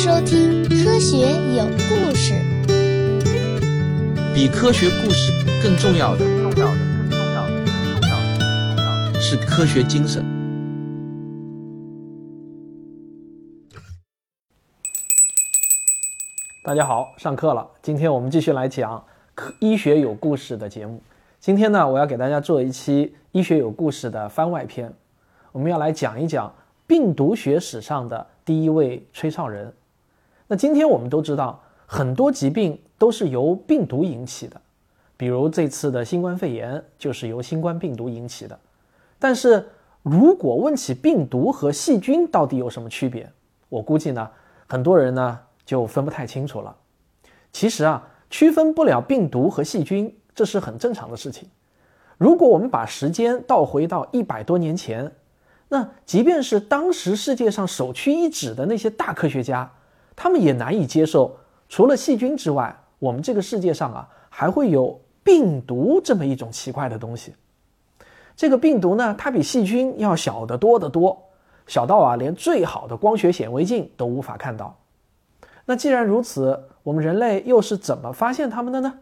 收听《科学有故事》。比科学故事更重要的，重要的，更重要的，更重要的，更重要的是科学精神。大家好，上课了。今天我们继续来讲科医学有故事的节目。今天呢，我要给大家做一期医学有故事的番外篇。我们要来讲一讲病毒学史上的第一位吹哨人。那今天我们都知道，很多疾病都是由病毒引起的，比如这次的新冠肺炎就是由新冠病毒引起的。但是如果问起病毒和细菌到底有什么区别，我估计呢，很多人呢就分不太清楚了。其实啊，区分不了病毒和细菌，这是很正常的事情。如果我们把时间倒回到一百多年前，那即便是当时世界上首屈一指的那些大科学家，他们也难以接受，除了细菌之外，我们这个世界上啊还会有病毒这么一种奇怪的东西。这个病毒呢，它比细菌要小得多得多，小到啊连最好的光学显微镜都无法看到。那既然如此，我们人类又是怎么发现它们的呢？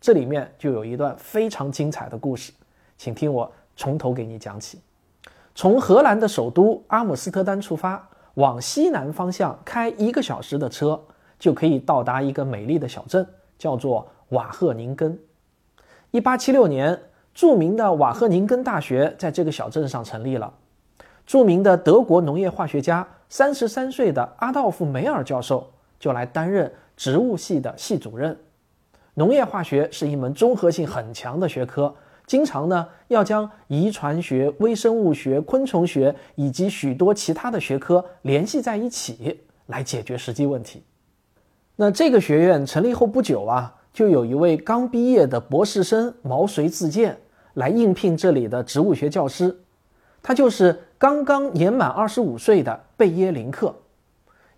这里面就有一段非常精彩的故事，请听我从头给你讲起。从荷兰的首都阿姆斯特丹出发，往西南方向开一个小时的车，就可以到达一个美丽的小镇，叫做瓦赫宁根。一八七六年，著名的瓦赫宁根大学在这个小镇上成立了。著名的德国农业化学家，三十三岁的阿道夫·梅尔教授就来担任植物系的系主任。农业化学是一门综合性很强的学科。经常呢，要将遗传学、微生物学、昆虫学以及许多其他的学科联系在一起，来解决实际问题。那这个学院成立后不久啊，就有一位刚毕业的博士生毛遂自荐来应聘这里的植物学教师，他就是刚刚年满二十五岁的贝耶林克。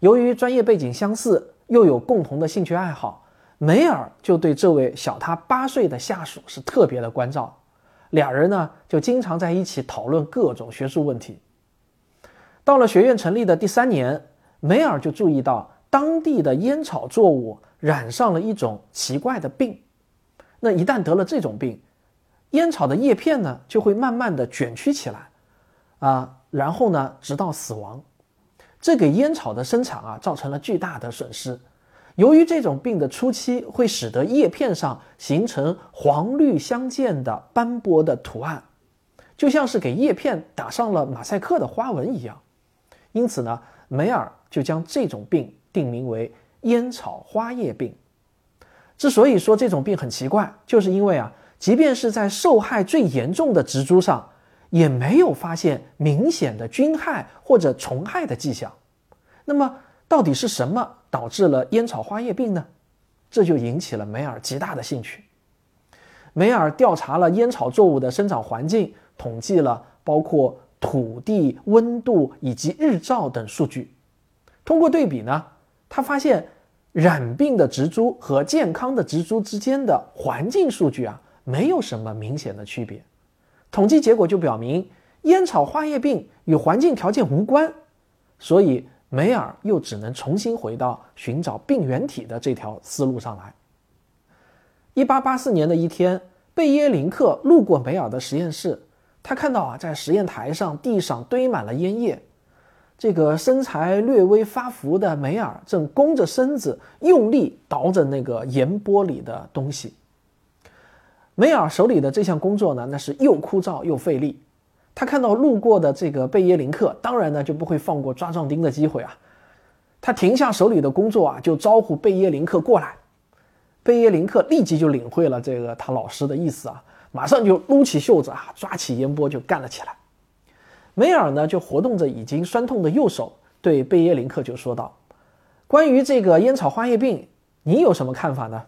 由于专业背景相似，又有共同的兴趣爱好，梅尔就对这位小他八岁的下属是特别的关照。俩人呢就经常在一起讨论各种学术问题。到了学院成立的第三年，梅尔就注意到当地的烟草作物染上了一种奇怪的病。那一旦得了这种病，烟草的叶片呢就会慢慢的卷曲起来，啊，然后呢直到死亡。这给烟草的生产啊造成了巨大的损失。由于这种病的初期会使得叶片上形成黄绿相间的斑驳的图案，就像是给叶片打上了马赛克的花纹一样。因此呢，梅尔就将这种病定名为烟草花叶病。之所以说这种病很奇怪，就是因为啊，即便是在受害最严重的植株上，也没有发现明显的菌害或者虫害的迹象。那么，到底是什么？导致了烟草花叶病呢？这就引起了梅尔极大的兴趣。梅尔调查了烟草作物的生长环境，统计了包括土地、温度以及日照等数据。通过对比呢，他发现染病的植株和健康的植株之间的环境数据啊，没有什么明显的区别。统计结果就表明，烟草花叶病与环境条件无关。所以。梅尔又只能重新回到寻找病原体的这条思路上来。一八八四年的一天，贝耶林克路过梅尔的实验室，他看到啊，在实验台上地上堆满了烟叶，这个身材略微发福的梅尔正弓着身子用力捣着那个盐钵里的东西。梅尔手里的这项工作呢，那是又枯燥又费力。他看到路过的这个贝耶林克，当然呢就不会放过抓壮丁的机会啊。他停下手里的工作啊，就招呼贝耶林克过来。贝耶林克立即就领会了这个他老师的意思啊，马上就撸起袖子啊，抓起烟波就干了起来。梅尔呢就活动着已经酸痛的右手，对贝耶林克就说道：“关于这个烟草花叶病，你有什么看法呢？”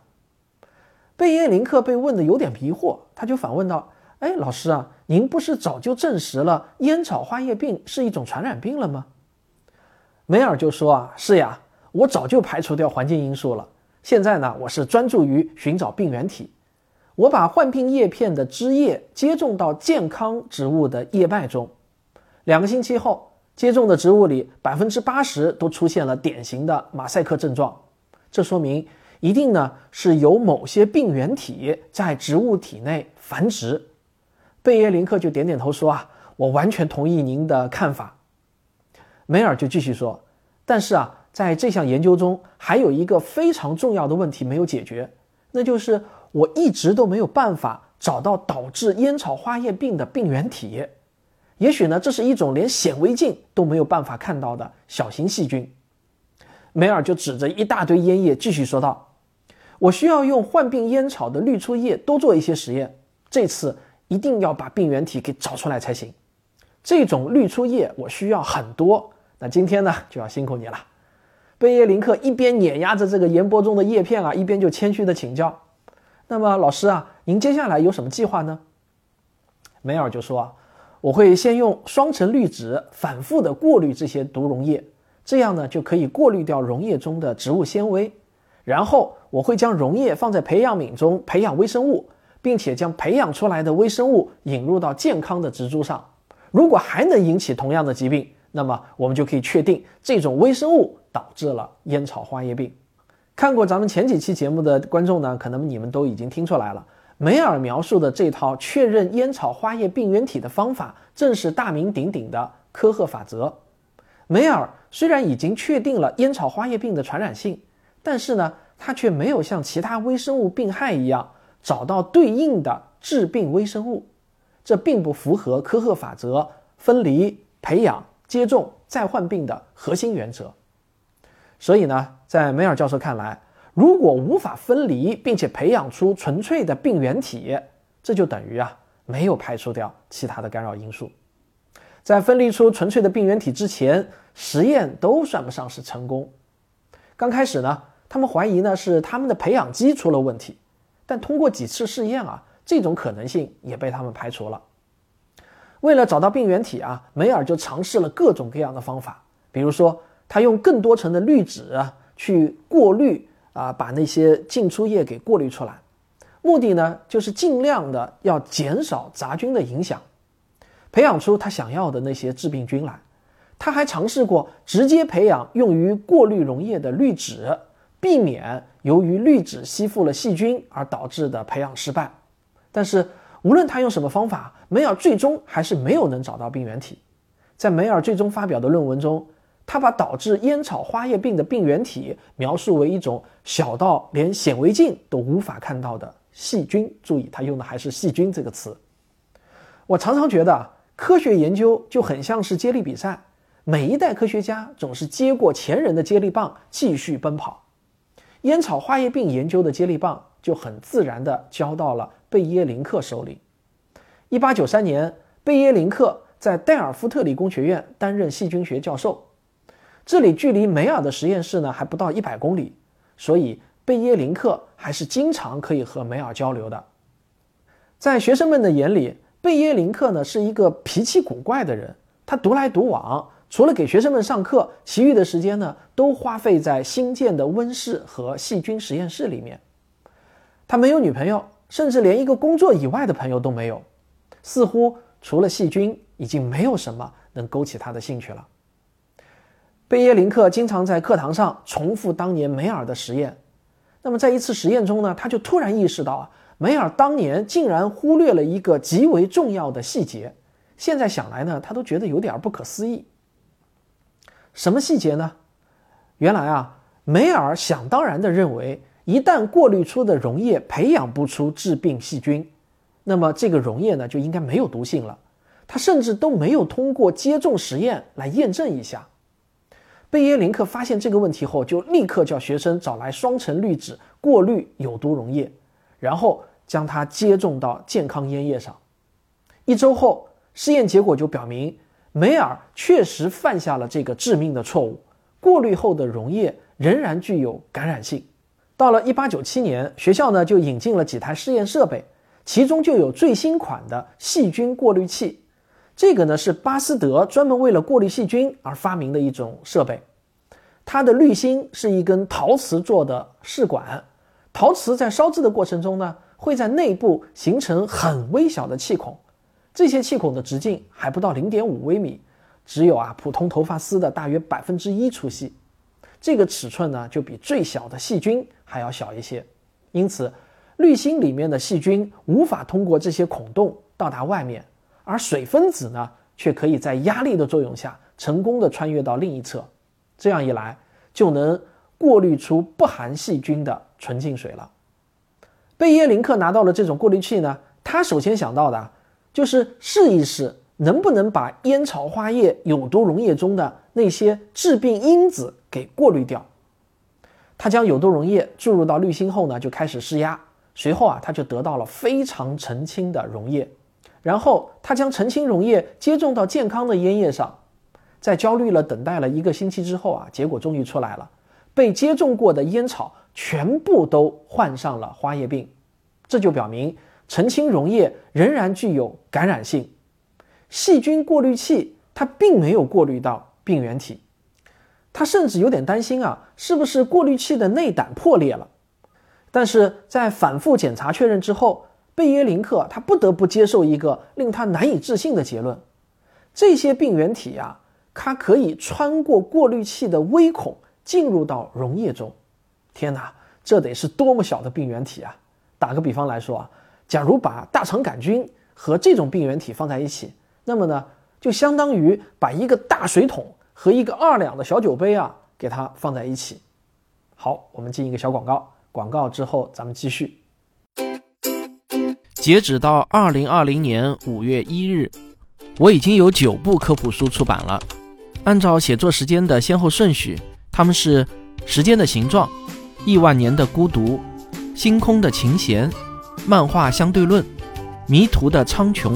贝耶林克被问的有点迷惑，他就反问道。哎，老师啊，您不是早就证实了烟草花叶病是一种传染病了吗？梅尔就说啊，是呀，我早就排除掉环境因素了。现在呢，我是专注于寻找病原体。我把患病叶片的枝叶接种到健康植物的叶脉中，两个星期后，接种的植物里百分之八十都出现了典型的马赛克症状，这说明一定呢是有某些病原体在植物体内繁殖。贝耶林克就点点头说：“啊，我完全同意您的看法。”梅尔就继续说：“但是啊，在这项研究中还有一个非常重要的问题没有解决，那就是我一直都没有办法找到导致烟草花叶病的病原体。也许呢，这是一种连显微镜都没有办法看到的小型细菌。”梅尔就指着一大堆烟叶继续说道：“我需要用患病烟草的滤出液多做一些实验，这次一定要把病原体给找出来才行。这种滤出液我需要很多。”那今天呢，就要辛苦你了。贝耶林克一边碾压着这个研钵中的叶片啊，一边就谦虚的请教：“那么老师啊，您接下来有什么计划呢？”梅尔就说：“我会先用双层滤纸反复的过滤这些毒溶液，这样呢就可以过滤掉溶液中的植物纤维。然后我会将溶液放在培养皿中培养微生物，并且将培养出来的微生物引入到健康的植株上。如果还能引起同样的疾病，那么我们就可以确定这种微生物导致了烟草花叶病。看过咱们前几期节目的观众呢，可能你们都已经听出来了。梅尔描述的这套确认烟草花叶病原体的方法，正是大名鼎鼎的科赫法则。梅尔虽然已经确定了烟草花叶病的传染性，但是呢，他却没有像其他微生物病害一样找到对应的致病微生物，这并不符合科赫法则分离培养。接种再患病的核心原则，所以呢，在梅尔教授看来，如果无法分离并且培养出纯粹的病原体，这就等于啊没有排除掉其他的干扰因素。在分离出纯粹的病原体之前，实验都算不上是成功。刚开始呢，他们怀疑呢是他们的培养基出了问题，但通过几次试验啊，这种可能性也被他们排除了。为了找到病原体啊，梅尔就尝试了各种各样的方法，比如说他用更多层的滤纸去过滤啊，把那些进出液给过滤出来，目的呢就是尽量的要减少杂菌的影响，培养出他想要的那些致病菌来。他还尝试过直接培养用于过滤溶液的滤纸，避免由于滤纸吸附了细菌而导致的培养失败，但是。无论他用什么方法，梅尔最终还是没有能找到病原体。在梅尔最终发表的论文中，他把导致烟草花叶病的病原体描述为一种小到连显微镜都无法看到的细菌。注意，他用的还是“细菌”这个词。我常常觉得，科学研究就很像是接力比赛，每一代科学家总是接过前人的接力棒继续奔跑。烟草花叶病研究的接力棒就很自然地交到了。贝耶林克手里。一八九三年，贝耶林克在戴尔夫特理工学院担任细菌学教授。这里距离梅尔的实验室呢还不到一百公里，所以贝耶林克还是经常可以和梅尔交流的。在学生们的眼里，贝耶林克呢是一个脾气古怪的人。他独来独往，除了给学生们上课，其余的时间呢都花费在新建的温室和细菌实验室里面。他没有女朋友。甚至连一个工作以外的朋友都没有，似乎除了细菌，已经没有什么能勾起他的兴趣了。贝耶林克经常在课堂上重复当年梅尔的实验。那么在一次实验中呢，他就突然意识到啊，梅尔当年竟然忽略了一个极为重要的细节。现在想来呢，他都觉得有点不可思议。什么细节呢？原来啊，梅尔想当然的认为。一旦过滤出的溶液培养不出致病细菌，那么这个溶液呢就应该没有毒性了。他甚至都没有通过接种实验来验证一下。贝耶林克发现这个问题后，就立刻叫学生找来双层滤纸过滤有毒溶液，然后将它接种到健康烟叶上。一周后，试验结果就表明，梅尔确实犯下了这个致命的错误：过滤后的溶液仍然具有感染性。到了一八九七年，学校呢就引进了几台试验设备，其中就有最新款的细菌过滤器。这个呢是巴斯德专门为了过滤细菌而发明的一种设备。它的滤芯是一根陶瓷做的试管，陶瓷在烧制的过程中呢会在内部形成很微小的气孔，这些气孔的直径还不到零点五微米，只有啊普通头发丝的大约百分之一粗细，这个尺寸呢就比最小的细菌还要小一些，因此滤芯里面的细菌无法通过这些孔洞到达外面，而水分子呢却可以在压力的作用下成功的穿越到另一侧，这样一来就能过滤出不含细菌的纯净水了。贝耶林克拿到了这种过滤器呢，他首先想到的就是试一试。能不能把烟草花叶有毒溶液中的那些致病因子给过滤掉？他将有毒溶液注入到滤芯后呢，就开始施压。随后啊，他就得到了非常澄清的溶液。然后他将澄清溶液接种到健康的烟叶上，在焦虑了等待了一个星期之后啊，结果终于出来了。被接种过的烟草全部都患上了花叶病，这就表明澄清溶液仍然具有感染性。细菌过滤器它并没有过滤到病原体，他甚至有点担心啊，是不是过滤器的内胆破裂了？但是在反复检查确认之后，贝耶林克他不得不接受一个令他难以置信的结论：这些病原体呀，它可以穿过过滤器的微孔进入到溶液中。天哪，这得是多么小的病原体啊！打个比方来说啊，假如把大肠杆菌和这种病原体放在一起。那么呢，就相当于把一个大水桶和一个二两的小酒杯啊，给它放在一起。好，我们进一个小广告，广告之后咱们继续。截止到二零二零年五月一日，我已经有九部科普书出版了。按照写作时间的先后顺序，他们是《时间的形状》《亿万年的孤独》《星空的琴弦》《漫画相对论》《迷途的苍穹》。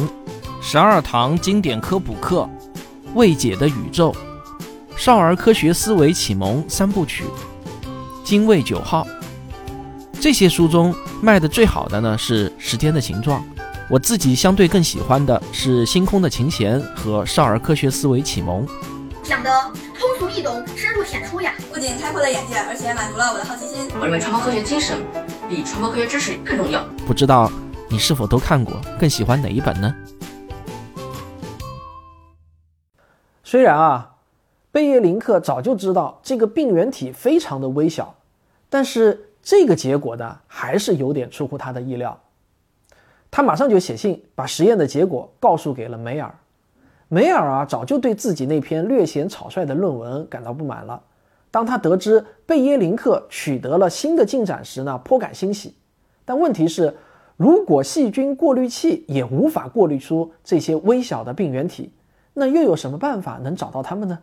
十二堂经典科普课，《未解的宇宙》，《少儿科学思维启蒙三部曲》，《精卫九号》。这些书中卖的最好的呢是《时间的形状》，我自己相对更喜欢的是《星空的琴弦》和《少儿科学思维启蒙》。讲的通俗易懂，深入浅出呀，不仅开阔了眼界，而且满足了我的好奇心。我认为传播科学精神比传播科学知识更重要。不知道你是否都看过？更喜欢哪一本呢？虽然啊，贝叶林克早就知道这个病原体非常的微小，但是这个结果呢，还是有点出乎他的意料。他马上就写信把实验的结果告诉给了梅尔。梅尔啊，早就对自己那篇略显草率的论文感到不满了。当他得知贝耶林克取得了新的进展时呢，颇感欣喜。但问题是，如果细菌过滤器也无法过滤出这些微小的病原体，那又有什么办法能找到他们呢？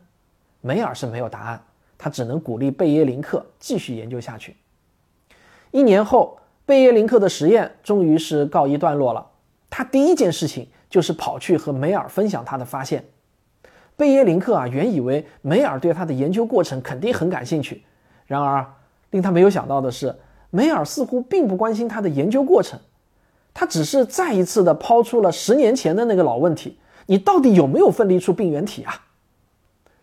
梅尔是没有答案，他只能鼓励贝耶林克继续研究下去。一年后，贝耶林克的实验终于是告一段落了。他第一件事情就是跑去和梅尔分享他的发现。贝耶林克啊，原以为梅尔对他的研究过程肯定很感兴趣，然而令他没有想到的是，梅尔似乎并不关心他的研究过程，他只是再一次的抛出了十年前的那个老问题。你到底有没有分离出病原体啊？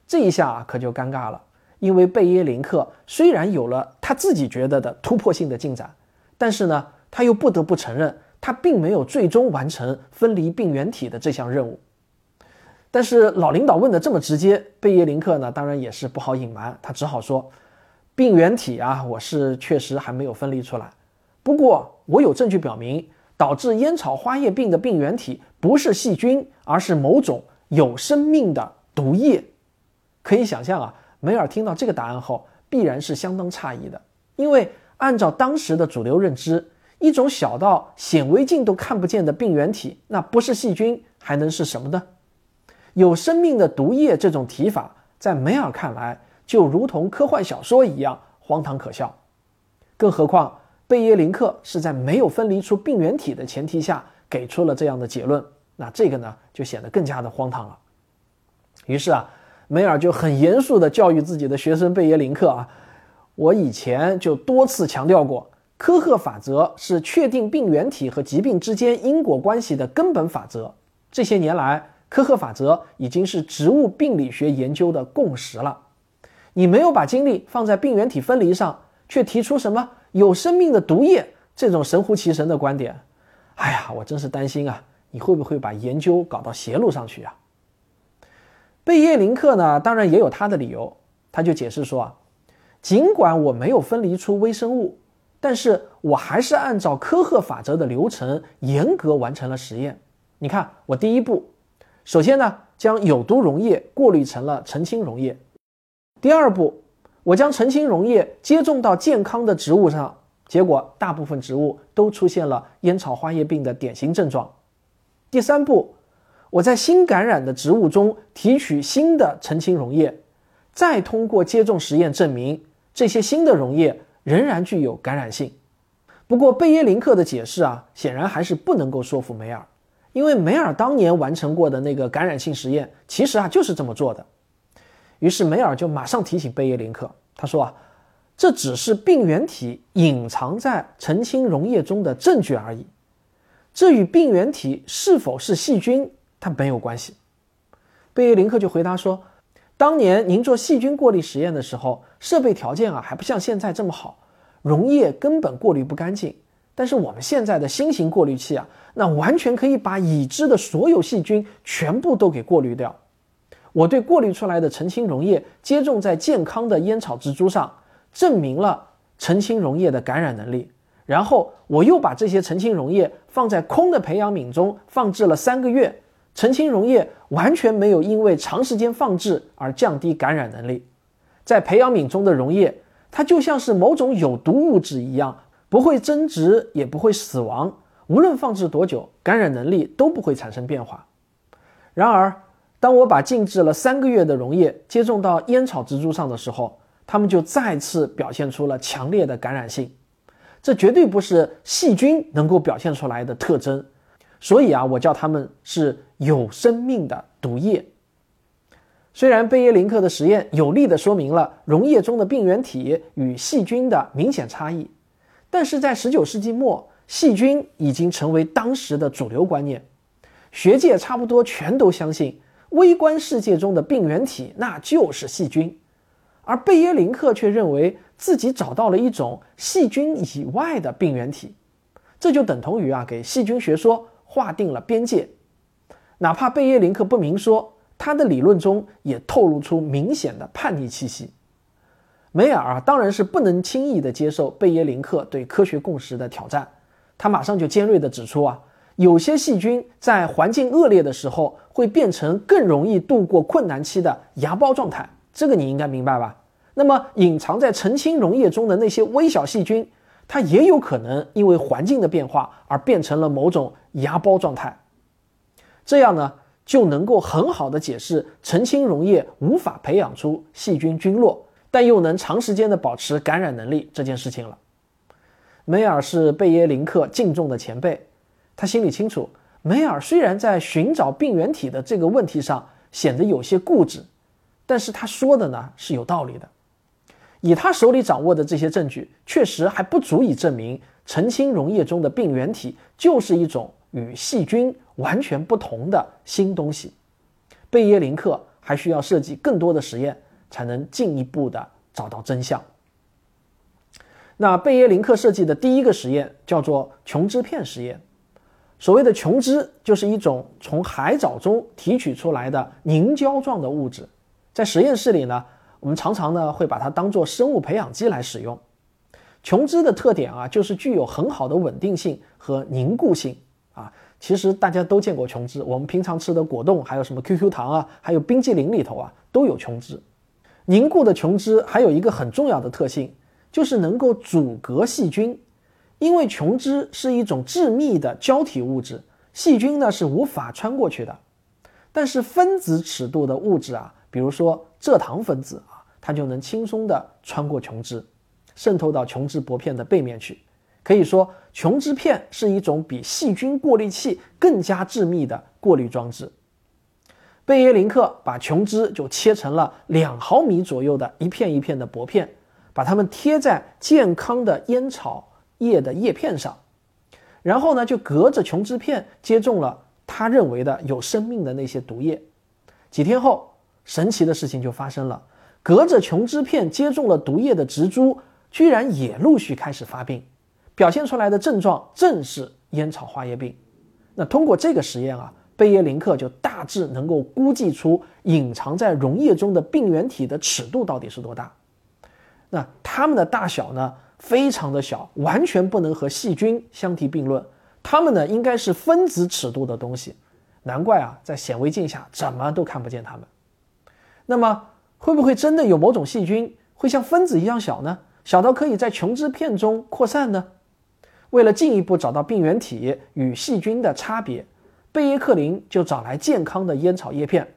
这一下可就尴尬了，因为贝耶林克虽然有了他自己觉得的突破性的进展，但是呢，他又不得不承认，他并没有最终完成分离病原体的这项任务。但是老领导问的这么直接，贝叶林克呢，当然也是不好隐瞒，他只好说，病原体啊，我是确实还没有分离出来，不过我有证据表明。导致烟草花叶病的病原体不是细菌，而是某种有生命的毒液。可以想象啊，梅尔听到这个答案后，必然是相当诧异的，因为按照当时的主流认知，一种小到显微镜都看不见的病原体，那不是细菌还能是什么呢？有生命的毒液这种提法，在梅尔看来，就如同科幻小说一样荒唐可笑。更何况。贝耶林克是在没有分离出病原体的前提下给出了这样的结论，那这个呢就显得更加的荒唐了。于是啊，梅尔就很严肃地教育自己的学生贝耶林克啊，我以前就多次强调过，科赫法则是确定病原体和疾病之间因果关系的根本法则。这些年来，科赫法则已经是植物病理学研究的共识了。你没有把精力放在病原体分离上，却提出什么？有生命的毒液，这种神乎其神的观点，哎呀，我真是担心啊！你会不会把研究搞到邪路上去啊？贝叶林克呢，当然也有他的理由，他就解释说啊，尽管我没有分离出微生物，但是我还是按照科赫法则的流程严格完成了实验。你看，我第一步，首先呢，将有毒溶液过滤成了澄清溶液；第二步，我将澄清溶液接种到健康的植物上，结果大部分植物都出现了烟草花叶病的典型症状；第三步。我在新感染的植物中提取新的澄清溶液，再通过接种实验证明这些新的溶液仍然具有感染性。不过贝耶林克的解释啊，显然还是不能够说服梅尔，因为梅尔当年完成过的那个感染性实验，其实啊就是这么做的。于是梅尔就马上提醒贝叶林克，他说啊，这只是病原体隐藏在澄清溶液中的证据而已，这与病原体是否是细菌。它没有关系，贝叶林克就回答说：“当年您做细菌过滤实验的时候，设备条件啊还不像现在这么好，溶液根本过滤不干净。但是我们现在的新型过滤器啊，那完全可以把已知的所有细菌全部都给过滤掉。我对过滤出来的澄清溶液接种在健康的烟草植株上，证明了澄清溶液的感染能力。然后我又把这些澄清溶液放在空的培养皿中放置了三个月。”澄清溶液完全没有因为长时间放置而降低感染能力，在培养皿中的溶液，它就像是某种有毒物质一样，不会增殖，也不会死亡。无论放置多久，感染能力都不会产生变化。然而，当我把静置了三个月的溶液接种到烟草植株上的时候，它们就再次表现出了强烈的感染性。这绝对不是细菌能够表现出来的特征。所以啊，我叫它们是有生命的毒液。虽然贝耶林克的实验有力地说明了溶液中的病原体与细菌的明显差异，但是在19世纪末，细菌已经成为当时的主流观念。学界差不多全都相信，微观世界中的病原体那就是细菌，而贝耶林克却认为自己找到了一种细菌以外的病原体，这就等同于啊，给细菌学说。划定了边界，哪怕贝叶林克不明说，他的理论中也透露出明显的叛逆气息。梅尔啊，当然是不能轻易的接受贝叶林克对科学共识的挑战，他马上就尖锐的指出啊，有些细菌在环境恶劣的时候会变成更容易度过困难期的芽孢状态，这个你应该明白吧？那么隐藏在澄清溶液中的那些微小细菌。它也有可能因为环境的变化而变成了某种芽孢状态，这样呢就能够很好的解释澄清溶液无法培养出细菌菌落，但又能长时间的保持感染能力这件事情了。梅尔是贝耶林克敬重的前辈，他心里清楚，梅尔虽然在寻找病原体的这个问题上显得有些固执，但是他说的呢是有道理的。以他手里掌握的这些证据，确实还不足以证明澄清溶液中的病原体就是一种与细菌完全不同的新东西。贝耶林克还需要设计更多的实验，才能进一步的找到真相。那贝耶林克设计的第一个实验叫做琼脂片实验。所谓的琼脂，就是一种从海藻中提取出来的凝胶状的物质，在实验室里呢。我们常常呢会把它当做生物培养基来使用。琼脂的特点啊，就是具有很好的稳定性和凝固性啊。其实大家都见过琼脂，我们平常吃的果冻，还有什么 QQ 糖啊，还有冰激凌里头啊，都有琼脂。凝固的琼脂还有一个很重要的特性，就是能够阻隔细菌。因为琼脂是一种致密的胶体物质，细菌呢是无法穿过去的。但是分子尺度的物质啊，比如说蔗糖分子啊。它就能轻松地穿过琼脂，渗透到琼脂薄片的背面去。可以说，琼脂片是一种比细菌过滤器更加致密的过滤装置。贝耶林克把琼脂就切成了两毫米左右的一片一片的薄片，把它们贴在健康的烟草叶的叶片上，然后呢，就隔着琼脂片接种了他认为的有生命的那些毒液。几天后，神奇的事情就发生了。隔着琼脂片接种了毒液的植株，居然也陆续开始发病，表现出来的症状正是烟草花叶病。那通过这个实验啊，贝耶林克就大致能够估计出隐藏在溶液中的病原体的尺度到底是多大。那它们的大小呢，非常的小，完全不能和细菌相提并论。它们呢，应该是分子尺度的东西。难怪啊，在显微镜下怎么都看不见它们。那么，会不会真的有某种细菌会像分子一样小呢？小到可以在琼脂片中扩散呢？为了进一步找到病原体与细菌的差别，贝耶克林就找来健康的烟草叶片，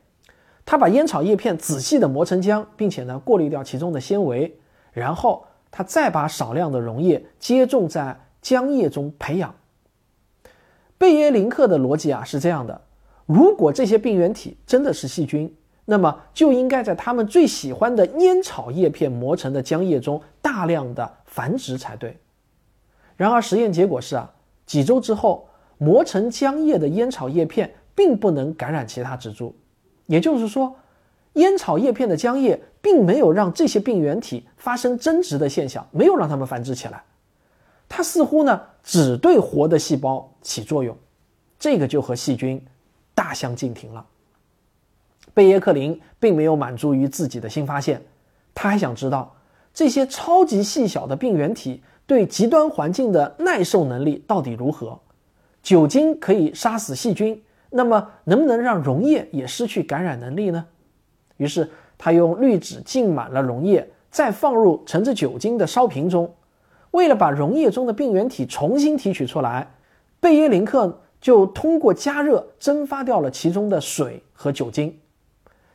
他把烟草叶片仔细的磨成浆，并且呢过滤掉其中的纤维，然后他再把少量的溶液接种在浆液中培养。贝耶林克的逻辑啊是这样的：如果这些病原体真的是细菌，那么就应该在他们最喜欢的烟草叶片磨成的浆液中大量的繁殖才对。然而，实验结果是啊，几周之后，磨成浆液的烟草叶片并不能感染其他植株，也就是说，烟草叶片的浆液并没有让这些病原体发生增殖的现象，没有让它们繁殖起来。它似乎呢，只对活的细胞起作用，这个就和细菌大相径庭了。贝耶克林并没有满足于自己的新发现，他还想知道这些超级细小的病原体。对极端环境的耐受能力到底如何？酒精可以杀死细菌，那么能不能让溶液也失去感染能力呢？于是他用滤纸浸满了溶液，再放入盛着酒精的烧瓶中。为了把溶液中的病原体重新提取出来，贝耶林克就通过加热蒸发掉了其中的水和酒精。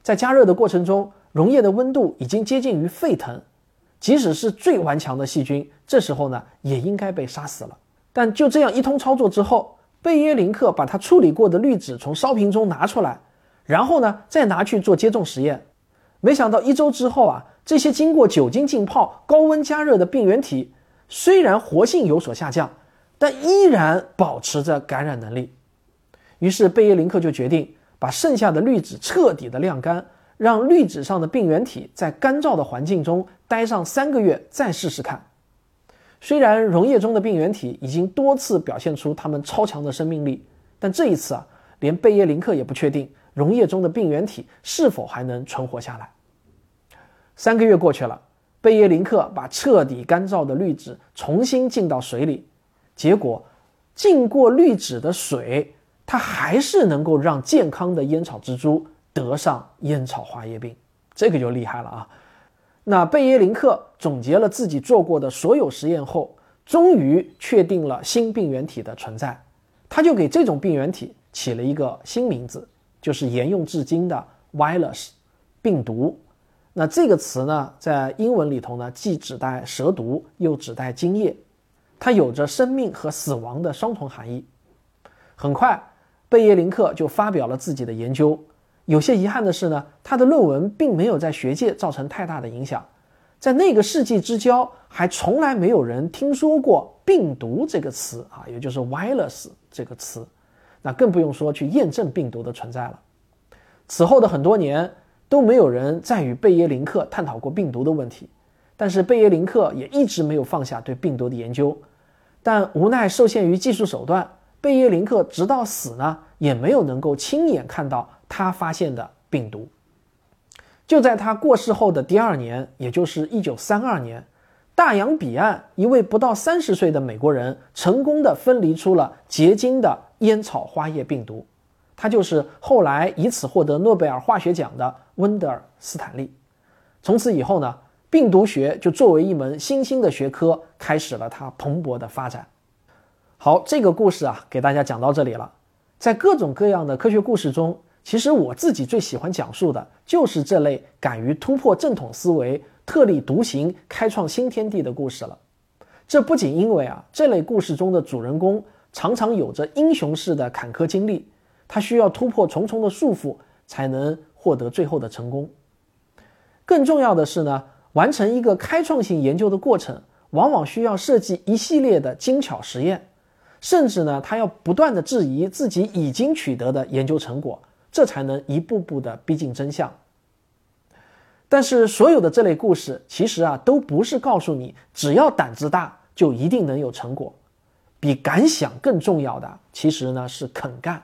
在加热的过程中，溶液的温度已经接近于沸腾。即使是最顽强的细菌，这时候呢也应该被杀死了。但就这样一通操作之后，贝耶林克把他处理过的滤纸从烧瓶中拿出来，然后呢再拿去做接种实验。没想到一周之后啊，这些经过酒精浸泡、高温加热的病原体，虽然活性有所下降，但依然保持着感染能力。于是贝耶林克就决定把剩下的滤纸彻底的晾干。让滤纸上的病原体在干燥的环境中待上三个月，再试试看。虽然溶液中的病原体已经多次表现出它们超强的生命力，但这一次啊，连贝耶林克也不确定溶液中的病原体是否还能存活下来。三个月过去了，贝耶林克把彻底干燥的滤纸重新浸到水里，结果浸过滤纸的水，它还是能够让健康的烟草蜘蛛。得上烟草花叶病，这个就厉害了啊！那贝耶林克总结了自己做过的所有实验后，终于确定了新病原体的存在。他就给这种病原体起了一个新名字，就是沿用至今的 virus 病毒。那这个词呢，在英文里头呢，既指代蛇毒，又指代精液，它有着生命和死亡的双重含义。很快，贝耶林克就发表了自己的研究。有些遗憾的是呢，他的论文并没有在学界造成太大的影响。在那个世纪之交，还从来没有人听说过“病毒”这个词啊，也就是 “virus” 这个词。那更不用说去验证病毒的存在了。此后的很多年都没有人再与贝耶林克探讨过病毒的问题。但是贝耶林克也一直没有放下对病毒的研究。但无奈受限于技术手段，贝耶林克直到死呢，也没有能够亲眼看到。他发现的病毒，就在他过世后的第二年，也就是一九三二年，大洋彼岸一位不到三十岁的美国人成功的分离出了结晶的烟草花叶病毒，他就是后来以此获得诺贝尔化学奖的温德尔·斯坦利。从此以后呢，病毒学就作为一门新兴的学科，开始了它蓬勃的发展。好，这个故事啊，给大家讲到这里了。在各种各样的科学故事中，其实我自己最喜欢讲述的就是这类敢于突破正统思维、特立独行、开创新天地的故事了。这不仅因为啊，这类故事中的主人公常常有着英雄式的坎坷经历，他需要突破重重的束缚才能获得最后的成功。更重要的是呢，完成一个开创性研究的过程，往往需要设计一系列的精巧实验，甚至呢，他要不断的质疑自己已经取得的研究成果。这才能一步步的逼近真相。但是，所有的这类故事其实啊，都不是告诉你只要胆子大就一定能有成果。比敢想更重要的，其实呢是肯干。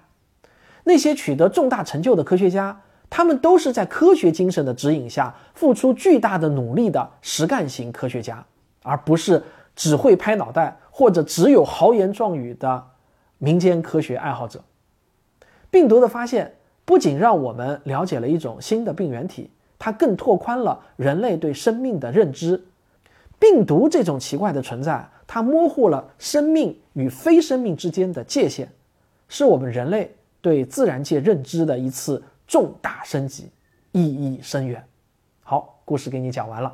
那些取得重大成就的科学家，他们都是在科学精神的指引下付出巨大的努力的实干型科学家，而不是只会拍脑袋或者只有豪言壮语的民间科学爱好者。病毒的发现不仅让我们了解了一种新的病原体，它更拓宽了人类对生命的认知。病毒这种奇怪的存在，它模糊了生命与非生命之间的界限，是我们人类对自然界认知的一次重大升级，意义深远。好，故事给你讲完了。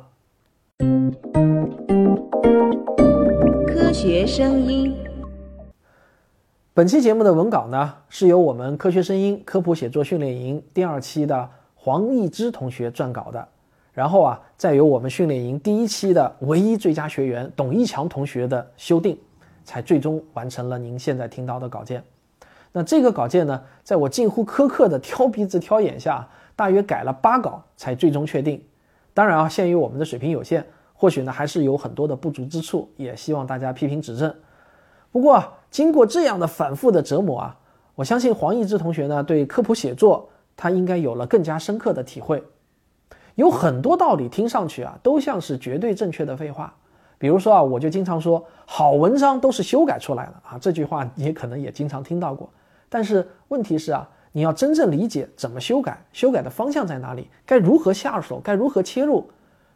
科学声音。本期节目的文稿呢，是由我们科学声音科普写作训练营第二期的黄义之同学撰稿的，然后啊，再由我们训练营第一期的唯一最佳学员董一强同学的修订，才最终完成了您现在听到的稿件。那这个稿件呢，在我近乎苛刻的挑鼻子挑眼下，大约改了八稿才最终确定。当然啊，限于我们的水平有限，或许呢还是有很多的不足之处，也希望大家批评指正。不过，经过这样的反复的折磨啊，我相信黄义之同学呢，对科普写作他应该有了更加深刻的体会。有很多道理听上去啊，都像是绝对正确的废话。比如说啊，我就经常说，好文章都是修改出来的啊，这句话也可能也经常听到过。但是问题是啊，你要真正理解怎么修改，修改的方向在哪里，该如何下手，该如何切入，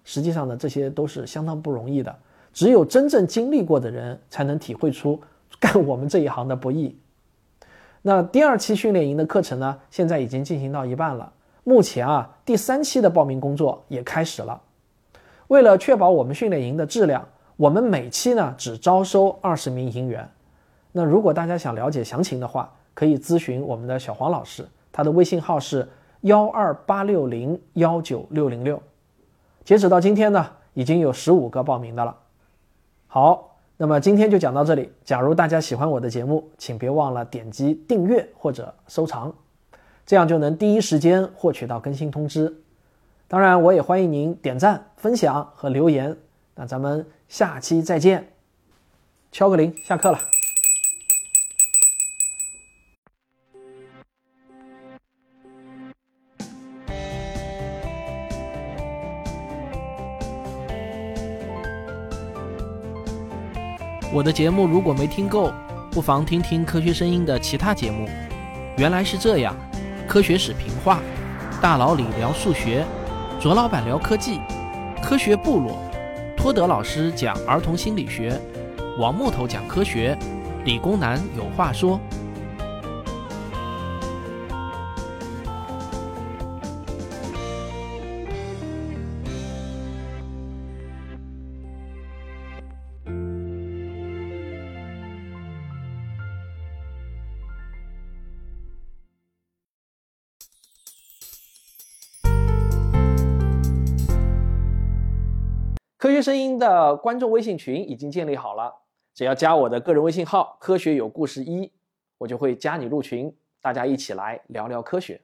实际上呢，这些都是相当不容易的。只有真正经历过的人，才能体会出干我们这一行的不易。那第二期训练营的课程呢，现在已经进行到一半了。目前啊，第三期的报名工作也开始了。为了确保我们训练营的质量，我们每期呢只招收二十名营员。那如果大家想了解详情的话，可以咨询我们的小黄老师，他的微信号是幺二八六零幺九六零六。截止到今天呢，已经有十五个报名的了。好，那么今天就讲到这里。假如大家喜欢我的节目，请别忘了点击订阅或者收藏，这样就能第一时间获取到更新通知。当然，我也欢迎您点赞、分享和留言。那咱们下期再见。敲个铃，下课了。我的节目如果没听够，不妨听听科学声音的其他节目。原来是这样，科学史评话，大佬李聊数学，卓老板聊科技，科学部落，托德老师讲儿童心理学，王木头讲科学，理工男有话说。声音的观众微信群已经建立好了，只要加我的个人微信号“科学有故事一”，我就会加你入群，大家一起来聊聊科学。